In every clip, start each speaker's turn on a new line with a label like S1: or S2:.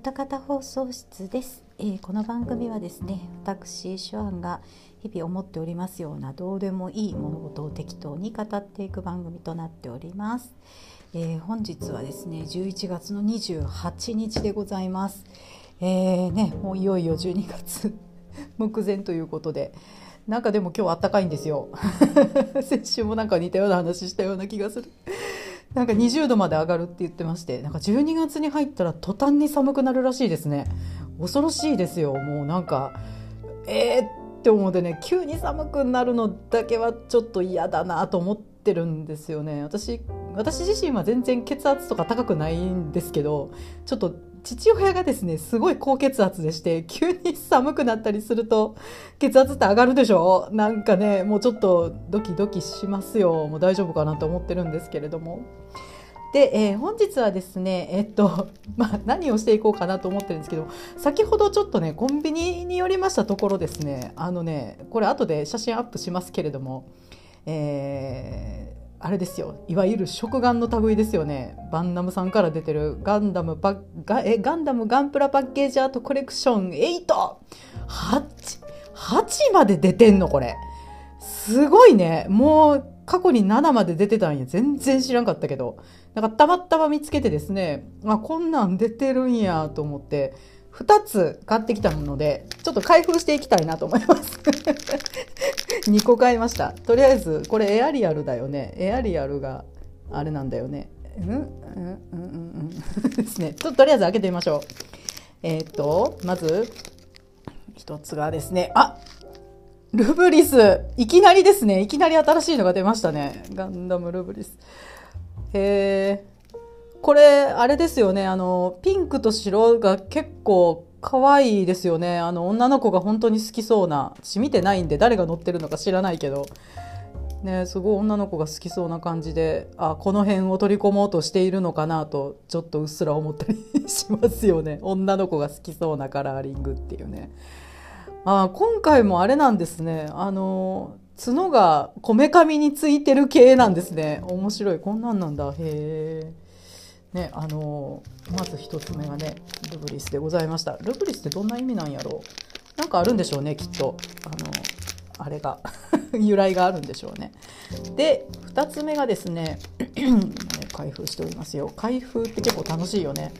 S1: 歌方放送室です、えー、この番組はですね私手腕が日々思っておりますようなどうでもいい物事を適当に語っていく番組となっております、えー、本日はですね11月の28日でございます。えーね、もういよいよ12月 目前ということでなんかでも今日あったかいんですよ。先週もなんか似たような話したような気がする。なんか20度まで上がるって言ってましてなんか12月に入ったら途端に寒くなるらしいですね。恐ろしいですよ。もうなんかえー、って思ってね急に寒くなるのだけはちょっと嫌だなと思ってるんですよね。私私自身は全然血圧とか高くないんですけどちょっと父親がですねすごい高血圧でして急に寒くなったりすると血圧って上がるでしょ？なんかねもうちょっとドキドキしますよ。もう大丈夫かなと思ってるんですけれども。で、えー、本日はですね、えっと、まあ、何をしていこうかなと思ってるんですけど、先ほどちょっとね、コンビニに寄りましたところですね、あのね、これ後で写真アップしますけれども、えー、あれですよ。いわゆる食玩の類ですよね。バンナムさんから出てる。ガンダムパガえガンダムガンプラパッケージアートコレクション 8!8 8まで出てんのこれ。すごいね。もう過去に7まで出てたんや。全然知らんかったけど。なんかたまたま見つけてですね。あこんなん出てるんやと思って。2つ買ってきたものでちょっと開封していきたいなと思います。2個買いました。とりあえずこれエアリアルだよね。エアリアルがあれなんだよね。うん？うん？うん？うん？うん？ですね。ちょっととりあえず開けてみましょう。えー、っとまず一つがですね。あルブリス。いきなりですね。いきなり新しいのが出ましたね。ガンダムルブリス。へえこれあれですよね。あのピンクと白が結構可愛いですよね。あの女の子が本当に好きそうな私見てないんで誰が乗ってるのか知らないけど。ねすごい女の子が好きそうな感じであこの辺を取り込もうとしているのかなとちょっとうっすら思ったりしますよね。女の子が好きそうなカラーリングっていうね。あ今回もあれなんですね。あの角がこめかみについてる系なんですね。面白い。こんなんなんだ。へえねあのまず1つ目がねルブリスでございました。ルブリスってどんな意味なんやろう？なんかあるんでしょうねきっと。あのあれが。由来があるんでしょうね。で2つ目がですね 開封しておりますよ。開封って結構楽しいよね。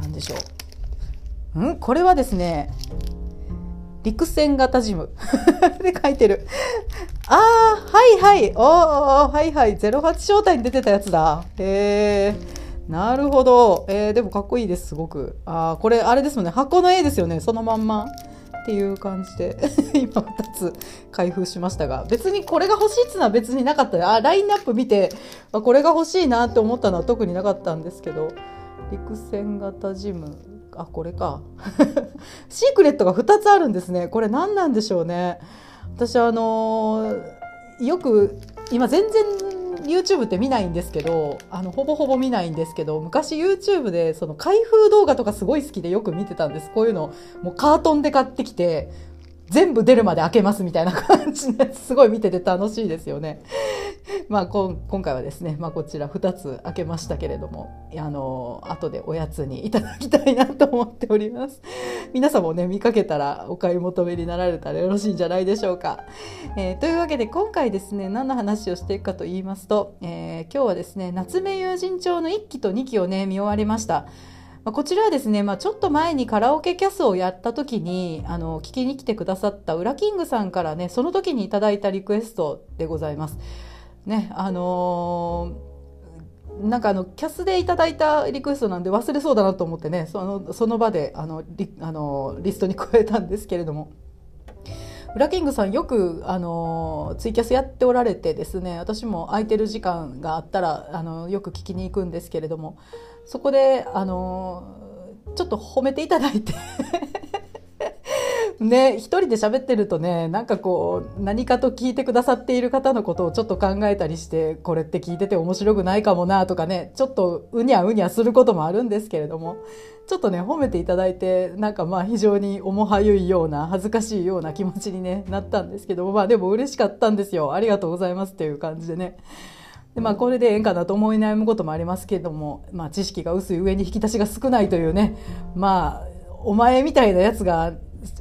S1: 何でしょう。ん？これはですね陸戦型ジム。で書いてる。ああはいはい。おおはいはい。08招待に出てたやつだ。へえなるほど。えー、でもかっこいいです、すごく。ああこれ、あれですもんね。箱の絵ですよね。そのまんま。っていう感じで 今2つ開封しましたが別にこれが欲しいっつうのは別になかったあラインナップ見てこれが欲しいなって思ったのは特になかったんですけど陸戦型ジムあこれか シークレットが2つあるんですねこれ何なんでしょうね私あのー、よく今全然 YouTube って見ないんですけどあのほぼほぼ見ないんですけど昔 YouTube でその開封動画とかすごい好きでよく見てたんです。こういうのもうカートンで買ってきて全部出るまで開けますみたいな感じのやつすごい見てて楽しいですよね。まあこ今回はですね、まあ、こちら2つ開けましたけれどもあの後でおやつにいただきたいなと思っております。皆さんもね見かけたらお買い求めになられたらよろしいんじゃないでしょうか。えー、というわけで今回ですね何の話をしていくかと言いますと、えー、今日はですね夏目友人帳の1期と2期をね見終わりました。まあ、こちらはですね、まあ、ちょっと前にカラオケキャスをやった時にあの聞きに来てくださったウラキングさんからねその時にいただいたリクエストでございます。ねあのー、なんかあのキャスでいただいたリクエストなんで忘れそうだなと思ってねそのその場であのリあのリストに加えたんですけれども。ウラキングさんよくあのツイキャスやっておられてですね私も空いてる時間があったらあのよく聞きに行くんですけれどもそこであのちょっと褒めていただいて ね、一人で喋ってるとね、なんかこう、何かと聞いてくださっている方のことをちょっと考えたりして、これって聞いてて面白くないかもなとかね、ちょっとうにゃうにゃすることもあるんですけれども、ちょっとね、褒めていただいて、なんかまあ非常に重はゆいような、恥ずかしいような気持ちに、ね、なったんですけど、まあでも嬉しかったんですよ。ありがとうございますっていう感じでね。でまあ、これでええんかなと思い悩むこともありますけれども、まあ、知識が薄い上に引き出しが少ないというねまあお前みたいなやつが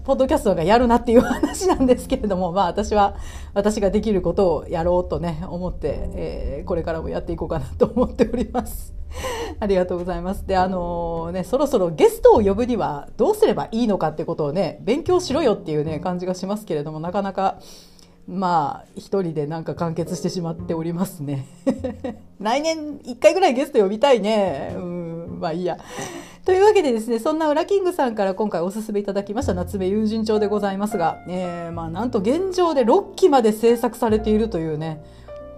S1: ポッドキャストがやるなっていう話なんですけれども、まあ私は、私ができることをやろうとね、思って、えー、これからもやっていこうかなと思っております。ありがとうございます。で、あのー、ね、そろそろゲストを呼ぶにはどうすればいいのかってことをね、勉強しろよっていうね、感じがしますけれども、なかなか、まあ、一人でなんか完結してしまっておりますね。来年一回ぐらいゲスト呼びたいね。うん、まあいいや。というわけでですね、そんなウラキングさんから今回おすすめいただきました夏目友人帳でございますが、えー、まあなんと現状で6期まで制作されているというね、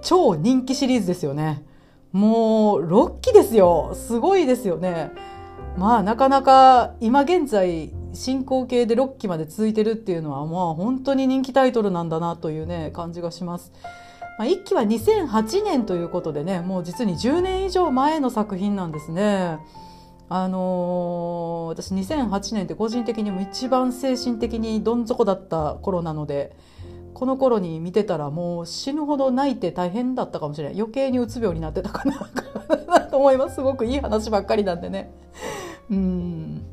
S1: 超人気シリーズですよね。もう6期ですよ。すごいですよね。まあなかなか今現在進行形で6期まで続いてるっていうのはまあ本当に人気タイトルなんだなというね感じがします。まあ、1期は2008年ということでねもう実に10年以上前の作品なんですね。あのー、私2008年って個人的にも一番精神的にどん底だった頃なのでこの頃に見てたらもう死ぬほど泣いて大変だったかもしれない余計にうつ病になってたかなと思いますすごくいい話ばっかりなんでね。うん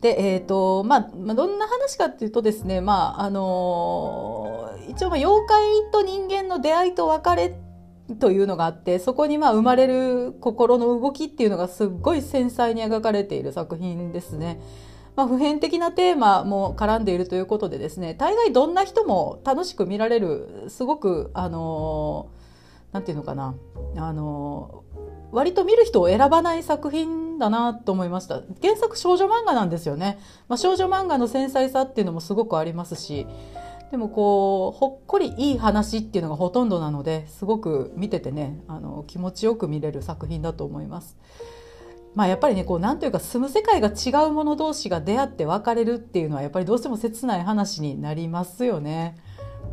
S1: で、えーとまあまあ、どんな話かっていうとですね、まああのー、一応まあ妖怪と人間の出会いと別れというのがあってそこにまあ生まれる心の動きっていうのがすっごい繊細に描かれている作品ですね。まあ、普遍的なテーマも絡んでいるということでですね大概どんな人も楽しく見られるすごくあのなんていうのかなあの割と見る人を選ばない作品だなと思いました原作少女漫画なんですよね、まあ、少女漫画の繊細さっていうのもすごくありますしでもこうほっこりいい話っていうのがほとんどなのですごく見ててねあの気持ちよく見れる作品だと思います。まあ、やっぱりねこうなんというか住む世界が違う者同士が出会って別れるっていうのはやっぱりどうしても切ない話になりますよね。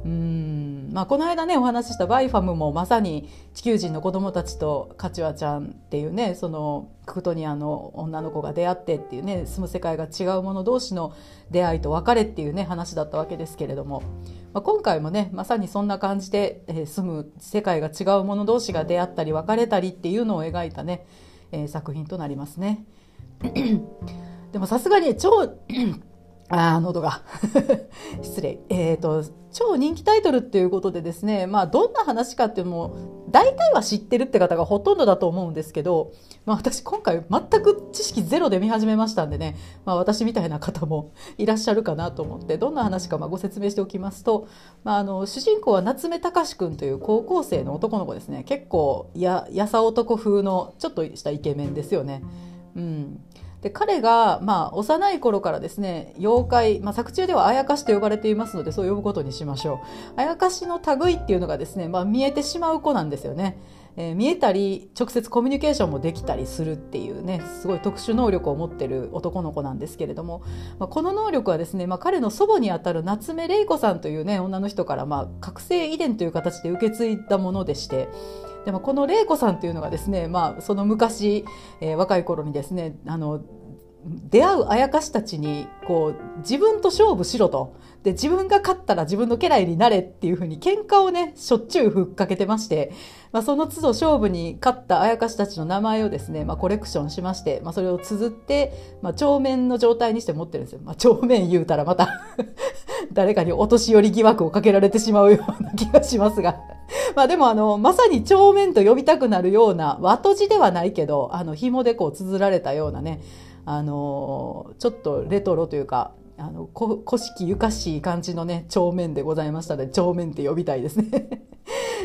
S1: うんまあ、この間ねお話ししたバイファムもまさに地球人の子供たちとカチュアちゃんっていうねそのククトニアの女の子が出会ってっていうね住む世界が違う者同士の出会いと別れっていうね話だったわけですけれども、まあ、今回もねまさにそんな感じで、えー、住む世界が違う者同士が出会ったり別れたりっていうのを描いたね、えー、作品となりますね。でもさすがに超あ喉が 失礼。えっ、ー、と、超人気タイトルっていうことでですね、まあ、どんな話かっていうのも、大体は知ってるって方がほとんどだと思うんですけど、まあ、私今回全く知識ゼロで見始めましたんでね、まあ、私みたいな方も いらっしゃるかなと思って、どんな話かまご説明しておきますと、まあ、あの、主人公は夏目隆君という高校生の男の子ですね。結構、や、やさ男風のちょっとしたイケメンですよね。うん。で彼が、まあ、幼い頃からですね妖怪、まあ、作中ではあやかしと呼ばれていますのでそう呼ぶことにしましょうあやかしの類っていうのがですね、まあ、見えてしまう子なんですよね。えー、見えたり直接コミュニケーションもできたりするっていうねすごい特殊能力を持ってる男の子なんですけれども、まあ、この能力はですね、まあ、彼の祖母にあたる夏目玲子さんというね女の人から、まあ、覚醒遺伝という形で受け継いだものでしてでもこの玲子さんというのがですね、まあ、その昔、えー、若い頃にですねあの出会うあやかしたちにこう自分と勝負しろと。で自分が勝ったら自分の家来になれっていうふうに喧嘩をねしょっちゅうふっかけてまして、まあ、その都度勝負に勝ったあやかしたちの名前をですね、まあ、コレクションしまして、まあ、それを綴って、まあ、帳面の状態にして持ってるんですよ。まあ、帳面言うたらまた 誰かにお年寄り疑惑をかけられてしまうような気がしますが。まあでもあの、まさに帳面と呼びたくなるような、和と字ではないけど、あの、紐でこう綴られたようなね、あのちょっとレトロというかあの古式ゆかしい感じのね帳面でございましたので帳面って呼びたいですね。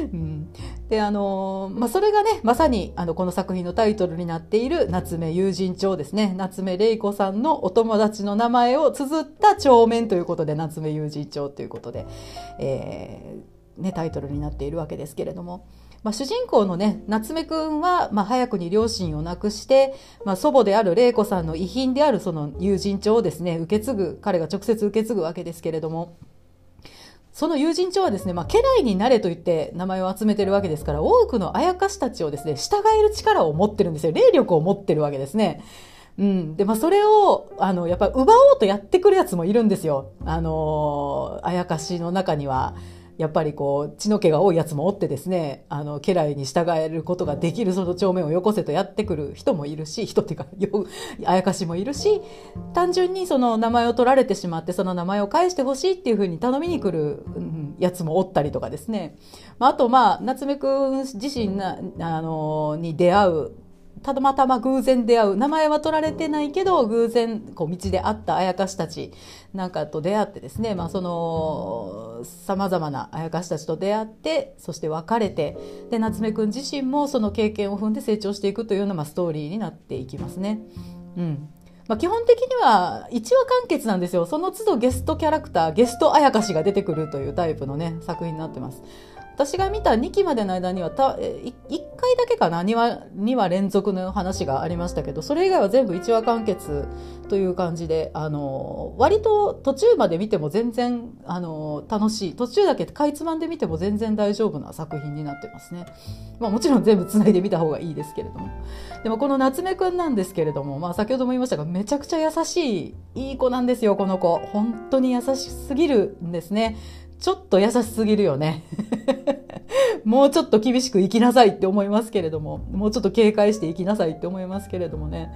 S1: うん、であのまあ、それがねまさにあのこの作品のタイトルになっている夏目友人帳ですね夏目玲子さんのお友達の名前を綴った帳面ということで夏目友人帳ということで、えーね、タイトルになっているわけですけれども。まあ、主人公のね夏目くんは、まあ、早くに両親を亡くして、まあ、祖母である玲子さんの遺品であるその友人帳をですね受け継ぐ彼が直接受け継ぐわけですけれども。その友人帳はですね、まあ、家来になれと言って名前を集めてるわけですから、多くのあやかしたちをですね、従える力を持ってるんですよ。霊力を持ってるわけですね。うん。で、まあ、それを、あの、やっぱ奪おうとやってくるやつもいるんですよ。あのー、あやかしの中には。やっぱりこう血の気が多いやつもおってですねあの家来に従えることができるその帳面をよこせとやってくる人もいるし人っていうかあやかしもいるし単純にその名前を取られてしまってその名前を返してほしいっていうふうに頼みに来る、うん、やつもおったりとかですね、まあ、あとまあ夏目くん自身なあのに出会うたまたま偶然出会う。名前は取られてないけど偶然こう道で会ったあやかしたちなんかと出会ってですね、まあ、そのさまざまなあやかしたちと出会ってそして別れてで夏目くん自身もその経験を踏んで成長していくというような、まあ、ストーリーになっていきますね。うん。まあ、基本的には1話完結なんですよ。その都度ゲストキャラクターゲストあやかしが出てくるというタイプのね作品になってます。私が見た2期までの間にはた1回だけかな？2話 ,2 話連続の話がありましたけどそれ以外は全部1話完結という感じであの割と途中まで見ても全然あの楽しい。途中だけかいつまんで見ても全然大丈夫な作品になってますね、まあ、もちろん全部つないでみた方がいいですけれども。でもこの夏目くんなんですけれども、まあ、先ほども言いましたがめちゃくちゃ優しいいい子なんですよこの子。本当に優しすぎるんですね。ちょっと優しすぎるよね。もうちょっと厳しく生きなさいって思いますけれども、もうちょっと警戒して生きなさいって思いますけれどもね。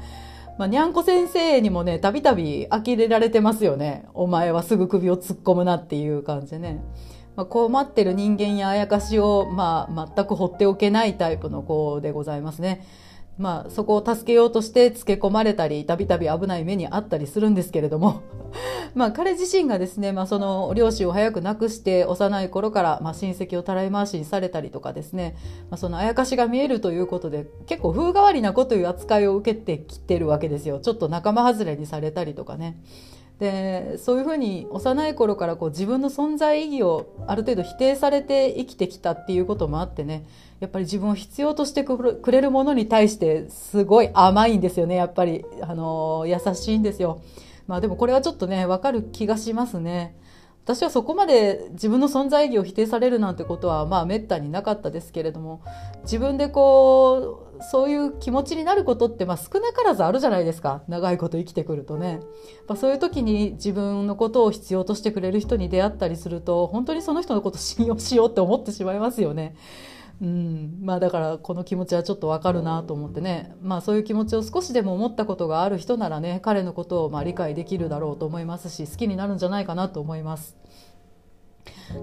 S1: まあ、にゃんこ先生にもね、たびたび呆れられてますよね。お前はすぐ首を突っ込むなっていう感じでね。まあ、困ってる人間やあやかしを、まあ、全く放っておけないタイプの子でございますね。まあ、そこを助けようとしてつけ込まれたり、たびたび危ない目にあったりするんですけれども、まあ、彼自身がですね、まあ、その両親を早く亡くして幼い頃から、まあ、親戚をたらい回しにされたりとかですね、まあ、そのあやかしが見えるということで、結構風変わりな子という扱いを受けてきてるわけですよ。ちょっと仲間外れにされたりとかね。でそういうふうに幼い頃からこう自分の存在意義をある程度否定されて生きてきたっていうこともあってねやっぱり自分を必要としてくれるものに対してすごい甘いんですよねやっぱり、あの優しいんですよ。まあでもこれはちょっとねわかる気がしますね。私はそこまで自分の存在意義を否定されるなんてことはまあめったになかったですけれども自分でこうそういう気持ちになることってまあ少なからずあるじゃないですか長いこと生きてくるとね、まあ、そういう時に自分のことを必要としてくれる人に出会ったりすると本当にその人のこと信用しようって思ってしまいますよね。うん、まあだからこの気持ちはちょっとわかるなと思ってね、まあそういう気持ちを少しでも思ったことがある人ならね、彼のことをまあ理解できるだろうと思いますし、好きになるんじゃないかなと思います。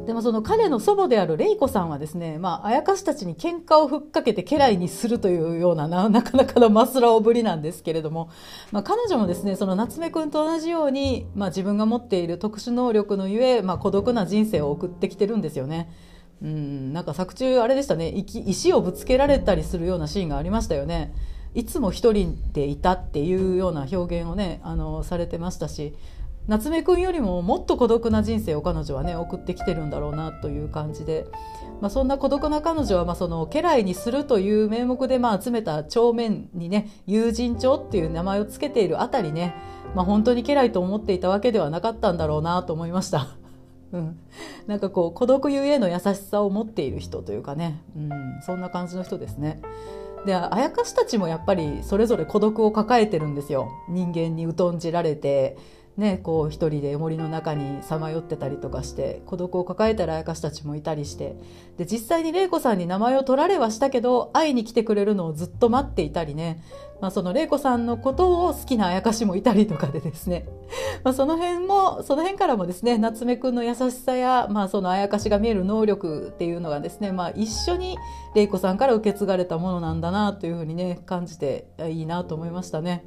S1: でもその彼の祖母である玲子さんはですね、まあ、あやかしたちに喧嘩をふっかけて家来にするというようなななかなかのマスラオぶりなんですけれども、まあ、彼女もですねその夏目くんと同じように、まあ、自分が持っている特殊能力のゆえ、まあ、孤独な人生を送ってきてるんですよね。うん、なんか作中あれでしたね。石をぶつけられたりするようなシーンがありましたよね。いつも一人でいたっていうような表現をねあのされてましたし夏目くんよりももっと孤独な人生を彼女はね送ってきてるんだろうなという感じで、まあ、そんな孤独な彼女はまあその家来にするという名目でまあ集めた帳面にね友人帳っていう名前を付けているあたりね、まあ、本当に家来と思っていたわけではなかったんだろうなと思いました。うん、なんかこう孤独ゆえの優しさを持っている人というかね、うん、そんな感じの人ですね。であやかしたちもやっぱりそれぞれ孤独を抱えてるんですよ。人間に疎んじられて。ね、こう一人で森の中にさまよってたりとかして孤独を抱えたらあやかしたちもいたりしてで実際に玲子さんに名前を取られはしたけど会いに来てくれるのをずっと待っていたりね、まあ、その玲子さんのことを好きなあやかしもいたりとかでですね、まあ、その辺もその辺からもですね夏目くんの優しさや、まあ、そのあやかしが見える能力っていうのがですね、まあ、一緒に玲子さんから受け継がれたものなんだなというふうにね感じていいなと思いましたね。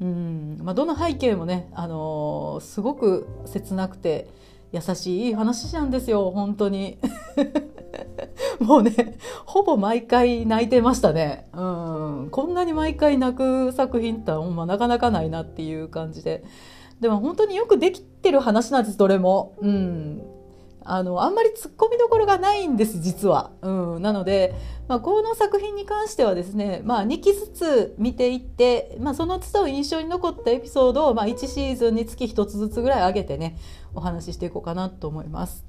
S1: うん。まあ、どの背景もね、あのー、すごく切なくて優しい話なんですよ本当に。もうねほぼ毎回泣いてましたね。うん。こんなに毎回泣く作品ってほんまなかなかないなっていう感じで。でも本当によくできてる話なんですどれも。うん。あの、あんまり突っ込みどころがないんです、実は。うん。なので、まあ、この作品に関してはですね、まあ、2期ずつ見ていって、まあ、その都度印象に残ったエピソードを、まあ、1シーズンにつき1つずつぐらい上げてね、お話ししていこうかなと思います。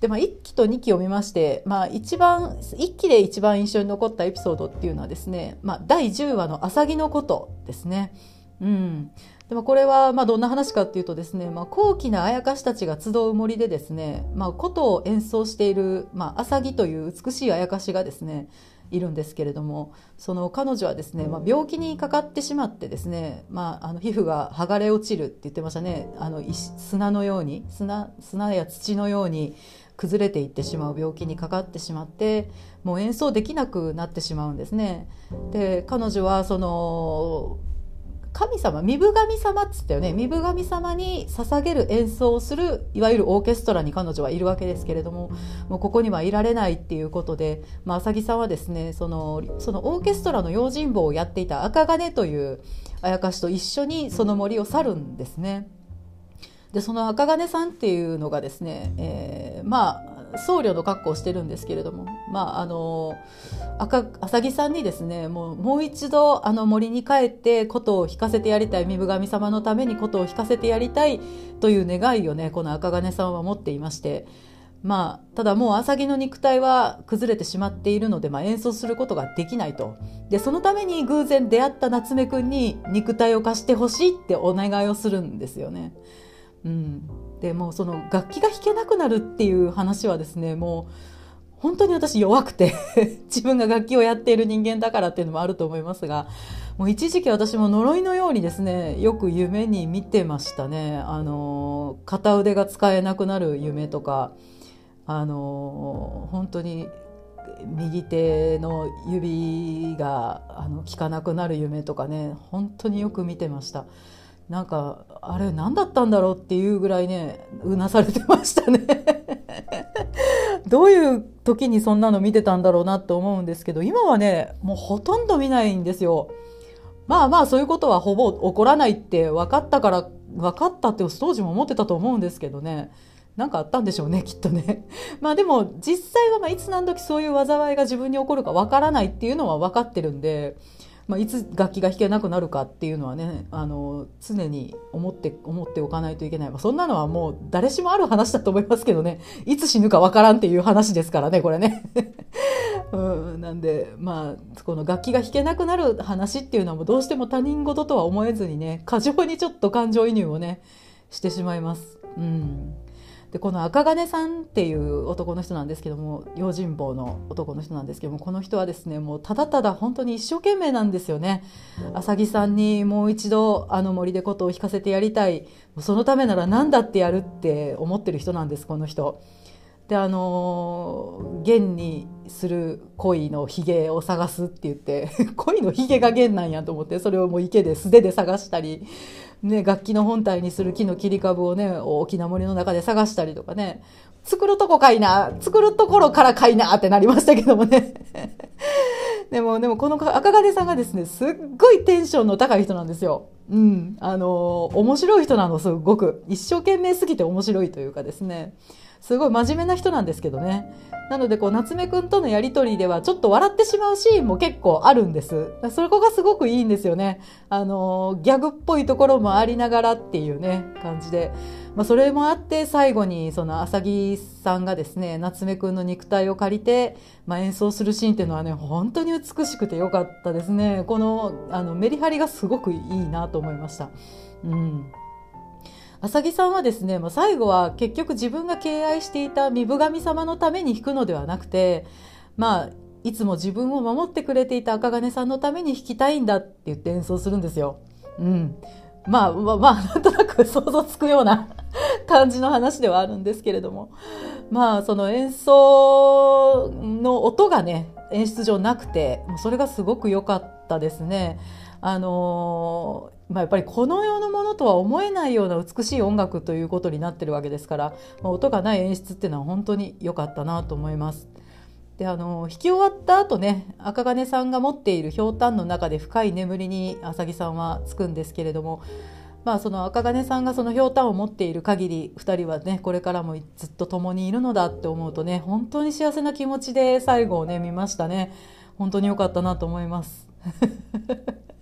S1: で、まあ、1期と2期を見まして、まあ、一番、1期で一番印象に残ったエピソードっていうのはですね、まあ、第10話の「あさぎのこと」ですね。うんでもこれはまあどんな話かっていうとですね、まあ、高貴なあやかしたちが集う森でですね、まあ、琴を演奏している、まあ、浅木という美しいあやかしがですねいるんですけれどもその彼女はですね、まあ、病気にかかってしまってですね、まあ、あの皮膚が剥がれ落ちるって言ってましたねあの砂のように砂砂や土のように崩れていってしまう病気にかかってしまってもう演奏できなくなってしまうんですね。で彼女はその神様身分神様っつったよね身分神様に捧げる演奏をするいわゆるオーケストラに彼女はいるわけですけれどももうここにはいられないっていうことで、まあ、浅木さんはですねそのそのオーケストラの用心棒をやっていた赤金というあやかしと一緒にその森を去るんですね。でその赤金さんっていうのがですね、えー、まあ僧侶の格好をしてるんですけれども、まあ、あの赤浅木さんにですねもうもう一度あの森に帰って琴を弾かせてやりたい身分神様のために琴を弾かせてやりたいという願いをねこの赤金さんは持っていまして。まあ、ただもう浅木の肉体は崩れてしまっているので、まあ、演奏することができないとでそのために偶然出会った夏目くんに肉体を貸してほしいってお願いをするんですよね。うん、でもうその楽器が弾けなくなるっていう話はですねもう本当に私弱くて 自分が楽器をやっている人間だからっていうのもあると思いますがもう一時期私も呪いのようにですねよく夢に見てましたねあの片腕が使えなくなる夢とかあの本当に右手の指があの効かなくなる夢とかね本当によく見てました。なんかあれ何だったんだろうっていうぐらいねうなされてましたね どういう時にそんなの見てたんだろうなと思うんですけど今はねもうほとんど見ないんですよ。まあまあそういうことはほぼ起こらないって分かったから分かったって当時も思ってたと思うんですけどね何かあったんでしょうねきっとね。まあでも実際はまあいつ何時そういう災いが自分に起こるか分からないっていうのは分かってるんで。まあ、いつ楽器が弾けなくなるかっていうのはねあの常に思って思っておかないといけない、まあ、そんなのはもう誰しもある話だと思いますけどねいつ死ぬかわからんっていう話ですからねこれね。うん、なんでまあこの楽器が弾けなくなる話っていうのはもうどうしても他人事とは思えずにね過剰にちょっと感情移入をねしてしまいます。うんでこの赤金さんっていう男の人なんですけども用心棒の男の人なんですけどもこの人はですねもうただただ本当に一生懸命なんですよね浅木さんにもう一度あの森で琴を弾かせてやりたいそのためなら何だってやるって思ってる人なんですこの人。であの弦にする恋のひげを探すって言って 恋のひげが弦なんやと思ってそれをもう池で素手で探したりね、楽器の本体にする木の切り株をね大きな森の中で探したりとかね。作るとこかいな作るところからかいなってなりましたけどもね。でもでもこの赤金さんがですねすっごいテンションの高い人なんですよ。うん、あの面白い人なのすごく。一生懸命すぎて面白いというかですね。すごい真面目な人なんですけどね。なのでこう夏目くんとのやり取りではちょっと笑ってしまうシーンも結構あるんです。そこがすごくいいんですよね。あのギャグっぽいところもありながらっていうね感じで、まあ、それもあって最後にその浅木さんがですね夏目くんの肉体を借りて、まあ、演奏するシーンっていうのはね本当に美しくてよかったですね。このあのメリハリがすごくいいなと思いました。うん。浅木さんはですね、まあ、最後は結局自分が敬愛していた身分神様のために弾くのではなくてまあいつも自分を守ってくれていた赤金さんのために弾きたいんだって言って演奏するんですよ。うん、まあまあ、まあ、なんとなく想像つくような 感じの話ではあるんですけれどもまあその演奏の音がね演出上なくてそれがすごく良かったですね。あのまあ、やっぱりこの世のものとは思えないような美しい音楽ということになってるわけですから、まあ、音がない演出っていうのは本当に良かったなと思います。であの弾き終わった後ね赤金さんが持っているひょうたんの中で深い眠りに浅木さんはつくんですけれども、まあ、その赤金さんがそのひょうたんを持っている限り2人はねこれからもずっと共にいるのだって思うとね本当に幸せな気持ちで最後をね見ましたね本当に良かったなと思います。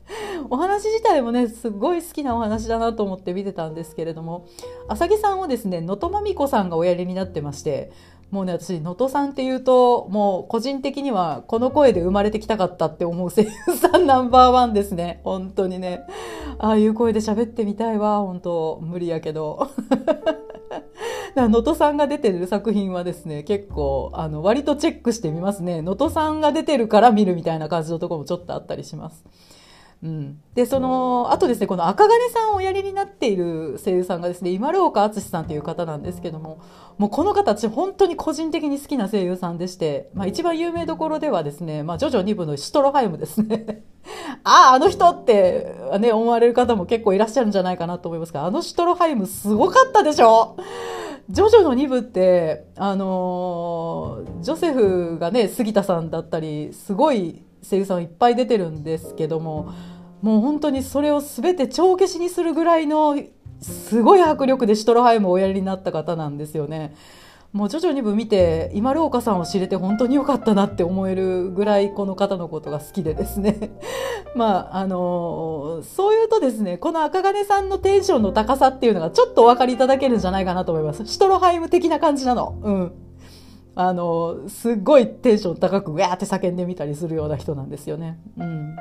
S1: お話自体もねすごい好きなお話だなと思って見てたんですけれども浅木さんをですね能登まみこさんがおやりになってましてもうね私能登さんっていうともう個人的にはこの声で生まれてきたかったって思う声優さん ナンバーワンですね。本当にね。ああいう声で喋ってみたいわ。本当無理やけど。能登さんが出てる作品はですね結構あの割とチェックしてみますね。能登さんが出てるから見るみたいな感じのとこもちょっとあったりします。うん、でそのあとですねこの赤金さんをおやりになっている声優さんがですね今岡敦さんという方なんですけどももうこの方私本当に個人的に好きな声優さんでして、まあ、一番有名どころではですね、まあ、ジョジョ2部のシュトロハイムですね。あああの人って、ね、思われる方も結構いらっしゃるんじゃないかなと思いますがあのシュトロハイムすごかったでしょ？ジョジョの2部って、あのー、ジョセフがね杉田さんだったりすごい声優さんいっぱい出てるんですけどももう本当にそれを全て帳消しにするぐらいのすごい迫力でシュトロハイムをおやりになった方なんですよね。もう徐々に部見て今廊下さんを知れて本当に良かったなって思えるぐらいこの方のことが好きでですね。まああのそういうとですねこの赤金さんのテンションの高さっていうのがちょっとお分かりいただけるんじゃないかなと思います。シュトロハイム的な感じなの。うん。あのすっごいテンション高くウェーって叫んでみたりするような人なんですよね。うん。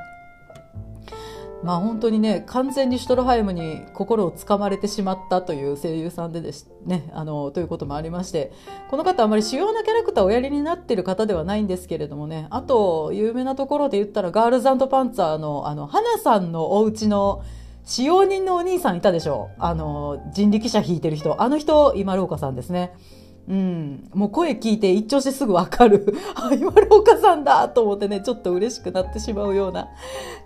S1: まあ本当にね完全にシュトロハイムに心をつかまれてしまったという声優さんでですねあのということもありましてこの方あまり主要なキャラクターをおやりになっている方ではないんですけれどもねあと有名なところで言ったらガールズパンツァーのあの花さんのお家の使用人のお兄さんいたでしょあの人力車引いてる人あの人今廊下さんですね。うん、もう声聞いて一聴してすぐわかる。あ、今廊下さんだと思ってね、ちょっと嬉しくなってしまうような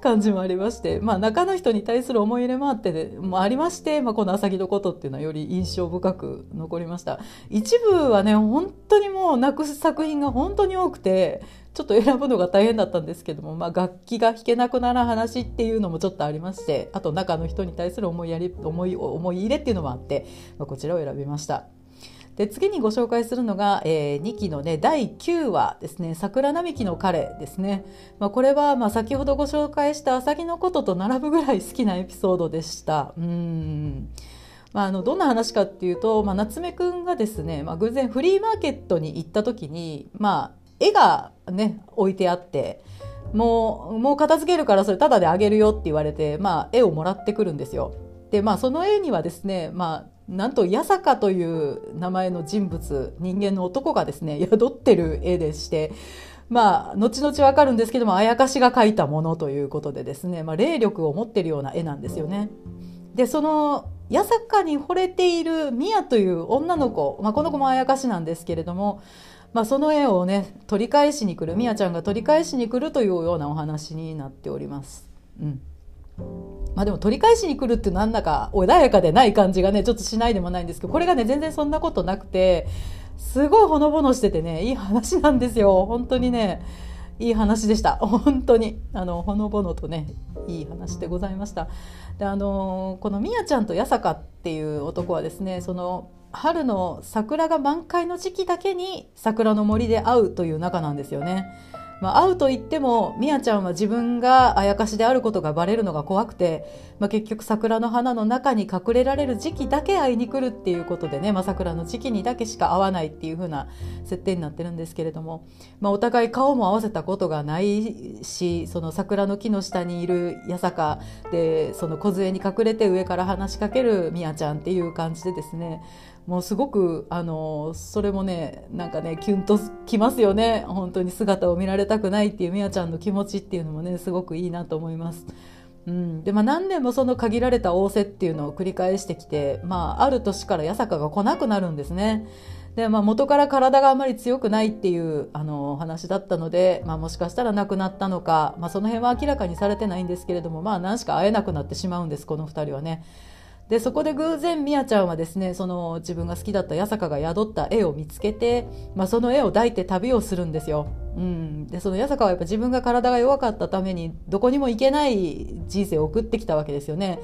S1: 感じもありまして、まあ中の人に対する思い入れもあって、もありまして、まあこの朝木のことっていうのはより印象深く残りました。一部はね、本当にもうなくす作品が本当に多くて、ちょっと選ぶのが大変だったんですけども、まあ、楽器が弾けなくなる話っていうのもちょっとありましてあと中の人に対する思いやり思い思い入れっていうのもあって、ま、こちらを選びました。で次にご紹介するのが、えー、2期のね第9話ですね「桜並木の彼」ですね、まあ、これはまあ先ほどご紹介した「浅木のこと」と並ぶぐらい好きなエピソードでした。うん。まあ、あのどんな話かっていうと、まあ、夏目くんがですね、まあ、偶然フリーマーケットに行った時に、まあ、絵がね置いてあってもうもう片付けるからそれタダであげるよって言われて、まあ、絵をもらってくるんですよ。でまあその絵にはですね、まあ、なんと八坂という名前の人物人間の男がですね 宿ってる絵でしてまあ後々わかるんですけどもあやかしが描いたものということでですね、まあ、霊力を持ってるような絵なんですよね。でその八坂に惚れているミヤという女の子、まあ、この子もあやかしなんですけれども、まあ、その絵をね取り返しに来るミヤちゃんが取り返しに来るというようなお話になっております。うんまあでも取り返しに来るってなんだか穏やかでない感じがねちょっとしないでもないんですけどこれがね全然そんなことなくてすごいほのぼのしててねいい話なんですよ。本当にねいい話でした。本当に。あのほのぼのとねいい話でございました。であのこのみやちゃんと八坂っていう男はですねその春の桜が満開の時期だけに桜の森で会うという仲なんですよね。まあ、会うと言ってもみやちゃんは自分があやかしであることがバレるのが怖くて、まあ、結局桜の花の中に隠れられる時期だけ会いに来るっていうことでね、まあ、桜の時期にだけしか会わないっていう風な設定になってるんですけれども、まあ、お互い顔も合わせたことがないしその桜の木の下にいる八坂でその梢に隠れて上から話しかけるみやちゃんっていう感じでですねもうすごくあのそれもねなんかねキュンときますよね本当に姿を見られたくないっていうみやちゃんの気持ちっていうのもねすごくいいなと思います。うんでまあ、何年もその限られた仰せっていうのを繰り返してきて、まあ、ある年から八坂が来なくなるんですね。で、まあ、元から体があまり強くないっていうあの話だったので、まあ、もしかしたら亡くなったのか、まあ、その辺は明らかにされてないんですけれども、まあ、何しか会えなくなってしまうんですこの2人はね。でそこで偶然みやちゃんはですねその自分が好きだった八坂が宿った絵を見つけて、まあ、その絵を抱いて旅をするんですよ。うん、でその八坂はやっぱ自分が体が弱かったためにどこにも行けない人生を送ってきたわけですよね。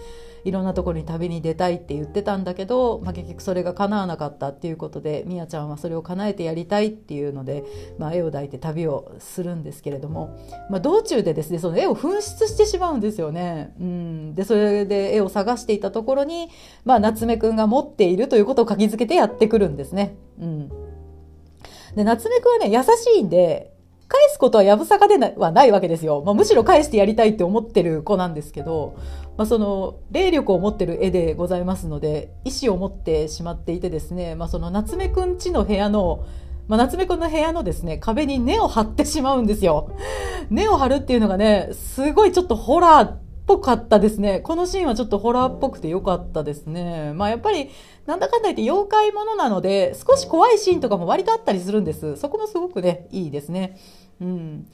S1: いろんなところに旅に出たいって言ってたんだけど、まあ、結局それが叶わなかったっていうことでみやちゃんはそれを叶えてやりたいっていうので、まあ、絵を抱いて旅をするんですけれども、まあ、道中でですねその絵を紛失してしまうんですよね。うん、でそれで絵を探していたところに、まあ、夏目くんが持っているということを書き付けてやってくるんですね。うんで夏目くんはね優しいんで返すことはやぶさかではないわけですよ、まあ、むしろ返してやりたいって思ってる子なんですけど、まあ、その霊力を持ってる絵でございますので意思を持ってしまっていてですね、まあ、その夏目くんちの部屋のまあ、夏目くんの部屋のですね、壁に根を張ってしまうんですよ。根を張るっていうのがね、すごいちょっとホラーぽかったですね。このシーンはちょっとホラーっぽくて良かったですね。まあやっぱり、なんだかんだ言って妖怪ものなので、少し怖いシーンとかも割とあったりするんです。そこもすごくね、いいですね。うん、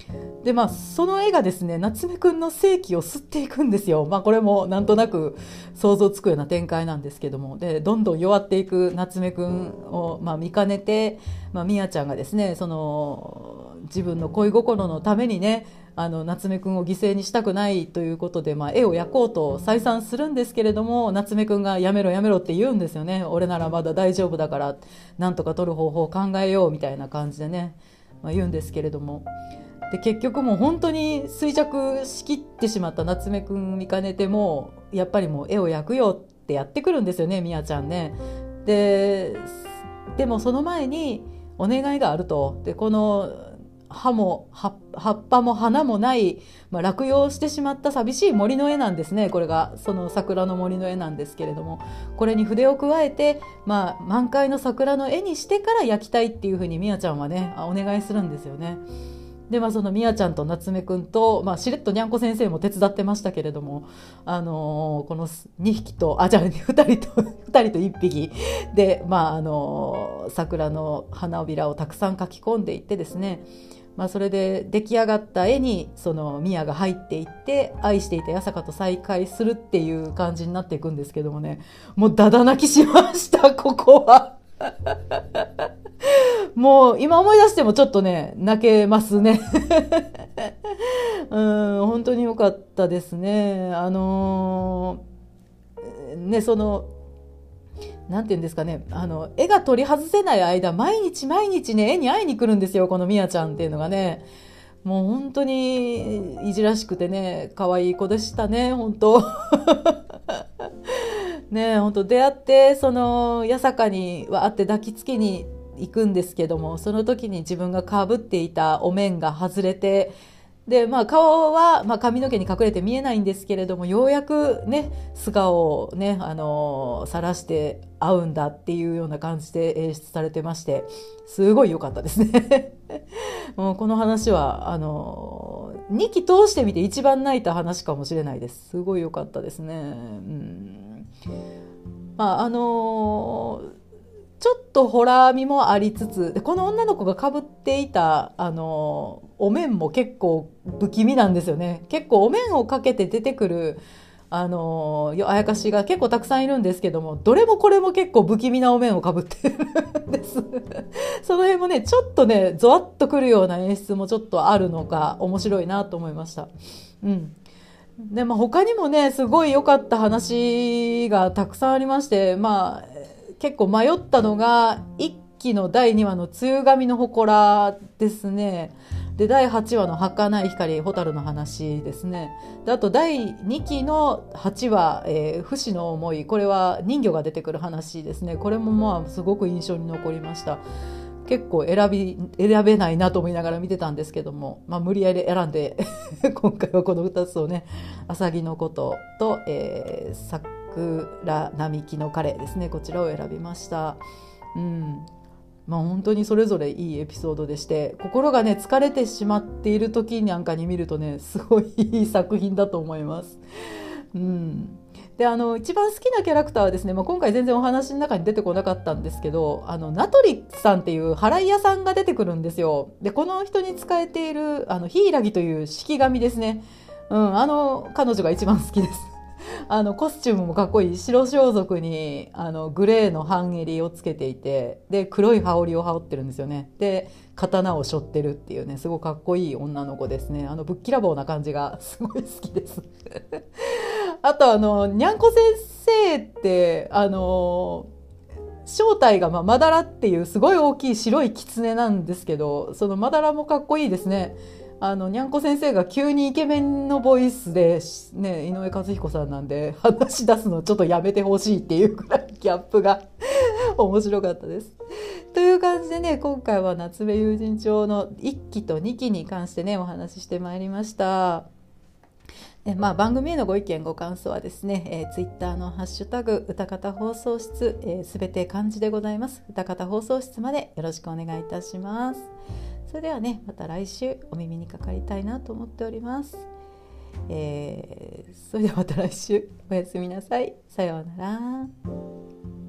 S1: でまあその絵がですね夏目くんの世紀を吸っていくんですよ。まあこれもなんとなく想像つくような展開なんですけどもでどんどん弱っていく夏目くんを、まあ、見かねて、まあ、みやちゃんがですねその自分の恋心のためにねあの夏目くんを犠牲にしたくないということで、まあ、絵を焼こうと再三するんですけれども夏目くんが「やめろやめろ」って言うんですよね「俺ならまだ大丈夫だからなんとか撮る方法を考えよう」みたいな感じでね。まあ、言うんですけれどもで結局もう本当に衰弱しきってしまった夏目くん見かねてもやっぱりもう絵を焼くよってやってくるんですよねみやちゃんね。ででもその前にお願いがあるとでこの葉も葉っぱも花もない、まあ、落葉してしまった寂しい森の絵なんですねこれがその桜の森の絵なんですけれどもこれに筆を加えて、まあ、満開の桜の絵にしてから焼きたいっていうふうにみやちゃんはねお願いするんですよね。でまあそのみやちゃんと夏目くんと、まあ、しれっとにゃんこ先生も手伝ってましたけれども、あのー、この2匹とあじゃあ 2人と2人と1匹で、まああのー、桜の花びらをたくさん描き込んでいってですねまあ、それで出来上がった絵にそのミヤが入っていって愛していた八坂と再会するっていう感じになっていくんですけどもねもうだだ泣きしましたここは。もう今思い出してもちょっとね泣けますね。うん本当に良かったですね。あのー、ねそのなんて言うんですかね、あの、絵が取り外せない間、毎日毎日ね、絵に会いに来るんですよ、このみやちゃんっていうのがね。もう本当にいじらしくてね、可愛い子でしたね、本当。ね本当出会って、その、八坂にわーって抱きつきに行くんですけども、その時に自分がかぶっていたお面が外れて、で、まあ、顔は、まあ、髪の毛に隠れて見えないんですけれどもようやくね素顔をねあの晒して会うんだっていうような感じで演出されてましてすごい良かったですね。もうこの話はあの2期通してみて一番泣いた話かもしれないです。すごい良かったですね。うん。まああのーちょっとホラー味もありつつこの女の子がかぶっていたあのお面も結構不気味なんですよね。結構お面をかけて出てくるあのあやかしが結構たくさんいるんですけどもどれもこれも結構不気味なお面をかぶってるんです。その辺もねちょっとねゾワッとくるような演出もちょっとあるのか面白いなと思いました。うん。でまあ、他にもねすごい良かった話がたくさんありましてまあ結構迷ったのが1期の第2話の「梅雨神の祠」ですね。で第8話の「儚い光蛍の話」ですね。であと第2期の8話、えー「不死の思い」これは人魚が出てくる話ですね。これもまあすごく印象に残りました。結構選び選べないなと思いながら見てたんですけども、まあ、無理やり選んで 今回はこの2つをね「あさぎのこと」と、えー、桜並木の彼ですね。こちらを選びました。うん。まあ本当にそれぞれいいエピソードでして心がね疲れてしまっている時なんかに見るとねすごいいい作品だと思います。うん。であの一番好きなキャラクターはですね、まあ、今回全然お話の中に出てこなかったんですけどあのナトリさんっていう払い屋さんが出てくるんですよ。でこの人に仕えているあのヒイラギという式神ですね。うん。あの彼女が一番好きです。あのコスチュームもかっこいい。白装束にあのグレーの半襟をつけていてで黒い羽織を羽織ってるんですよね。で刀を背負ってるっていうねすごいかっこいい女の子ですね。あのぶっきらぼうな感じがすごい好きです。あとあのにゃんこ先生ってあの正体がままだらっていうすごい大きい白い狐なんですけどそのまだらもかっこいいですね。あのにゃんこ先生が急にイケメンのボイスで、ね、井上和彦さんなんで話し出すのちょっとやめてほしいっていうくらいギャップが 面白かったです。という感じでね今回は夏目友人帳の1期と2期に関してねお話ししてまいりました。えまあ、番組へのご意見ご感想はですね、えー、ツイッターのハッシュタグ歌方放送室すべ、えー、て漢字でございます歌方放送室までよろしくお願いいたしますそれではねまた来週お耳にかかりたいなと思っております、えー、それではまた来週。おやすみなさい。さようなら。